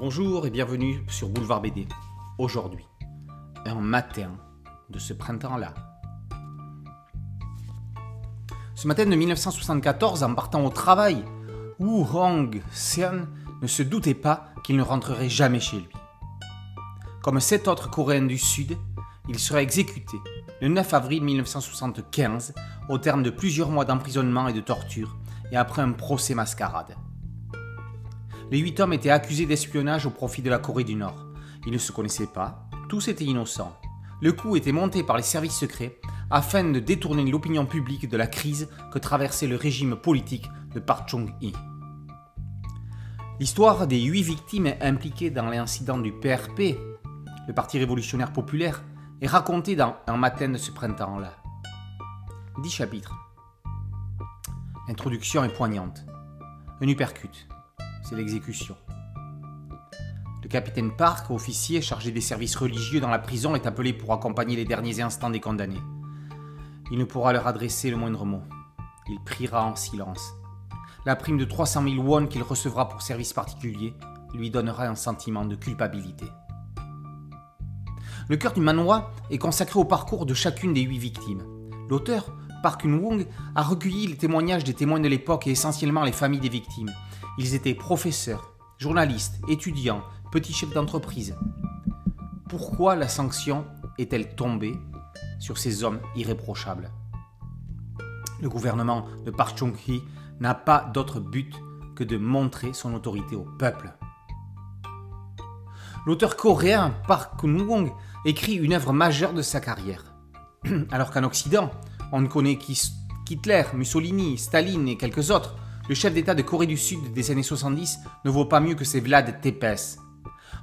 Bonjour et bienvenue sur Boulevard BD. Aujourd'hui, un matin de ce printemps-là. Ce matin de 1974, en partant au travail, Wu Hong Seon ne se doutait pas qu'il ne rentrerait jamais chez lui. Comme sept autres Coréens du Sud, il sera exécuté le 9 avril 1975 au terme de plusieurs mois d'emprisonnement et de torture et après un procès mascarade. Les huit hommes étaient accusés d'espionnage au profit de la Corée du Nord. Ils ne se connaissaient pas, tous étaient innocents. Le coup était monté par les services secrets afin de détourner l'opinion publique de la crise que traversait le régime politique de Park Chung-hee. L'histoire des huit victimes impliquées dans l'incident du PRP, le Parti révolutionnaire populaire, est racontée dans Un matin de ce printemps-là. Dix chapitres. L'introduction est poignante. Un uppercut c'est l'exécution. Le capitaine Park, officier chargé des services religieux dans la prison, est appelé pour accompagner les derniers instants des condamnés. Il ne pourra leur adresser le moindre mot. Il priera en silence. La prime de 300 000 won qu'il recevra pour service particulier lui donnera un sentiment de culpabilité. Le cœur du manoir est consacré au parcours de chacune des huit victimes. L'auteur, Park Kun-wong, a recueilli les témoignages des témoins de l'époque et essentiellement les familles des victimes. Ils étaient professeurs, journalistes, étudiants, petits chefs d'entreprise. Pourquoi la sanction est-elle tombée sur ces hommes irréprochables? Le gouvernement de Park Chung-hee n'a pas d'autre but que de montrer son autorité au peuple. L'auteur coréen Park Kun-wong écrit une œuvre majeure de sa carrière. Alors qu'en Occident, on ne connaît qu'Hitler, Mussolini, Staline et quelques autres, le chef d'État de Corée du Sud des années 70 ne vaut pas mieux que ses Vlad Tepes.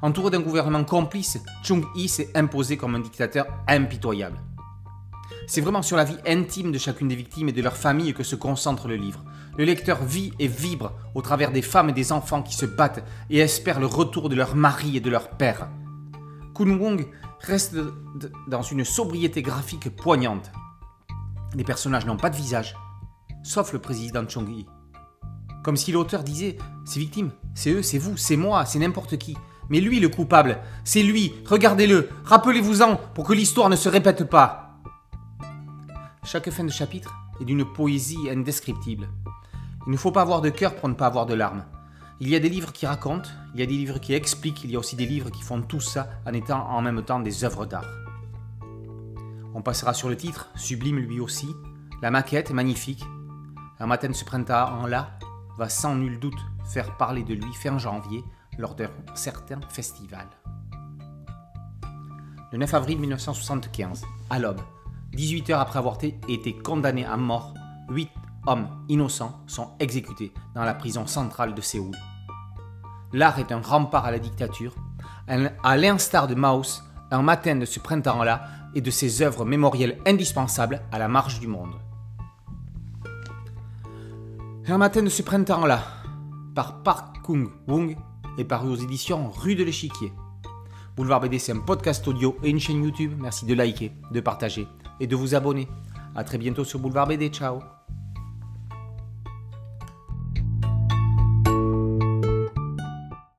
Entouré d'un gouvernement complice, Chung-hee s'est imposé comme un dictateur impitoyable. C'est vraiment sur la vie intime de chacune des victimes et de leurs familles que se concentre le livre. Le lecteur vit et vibre au travers des femmes et des enfants qui se battent et espèrent le retour de leur mari et de leur père. Kun Wong reste dans une sobriété graphique poignante. Les personnages n'ont pas de visage, sauf le président Chung-hee. Comme si l'auteur disait Ces victimes, c'est eux, c'est vous, c'est moi, c'est n'importe qui. Mais lui, le coupable, c'est lui, regardez-le, rappelez-vous-en pour que l'histoire ne se répète pas. Chaque fin de chapitre est d'une poésie indescriptible. Il ne faut pas avoir de cœur pour ne pas avoir de larmes. Il y a des livres qui racontent, il y a des livres qui expliquent, il y a aussi des livres qui font tout ça en étant en même temps des œuvres d'art. On passera sur le titre, sublime lui aussi. La maquette est magnifique. Un matin de ce printemps là, va sans nul doute faire parler de lui fin janvier lors d'un certain festival. Le 9 avril 1975, à l'aube, 18 heures après avoir été condamnés à mort, 8 hommes innocents sont exécutés dans la prison centrale de Séoul. L'art est un rempart à la dictature, à l'instar de Maus, un matin de ce printemps-là et de ses œuvres mémorielles indispensables à la marche du monde. Un matin de ce printemps-là, par Park Kung Wong, est paru aux éditions Rue de l'Échiquier. Boulevard BD, c'est un podcast audio et une chaîne YouTube. Merci de liker, de partager et de vous abonner. A très bientôt sur Boulevard BD. Ciao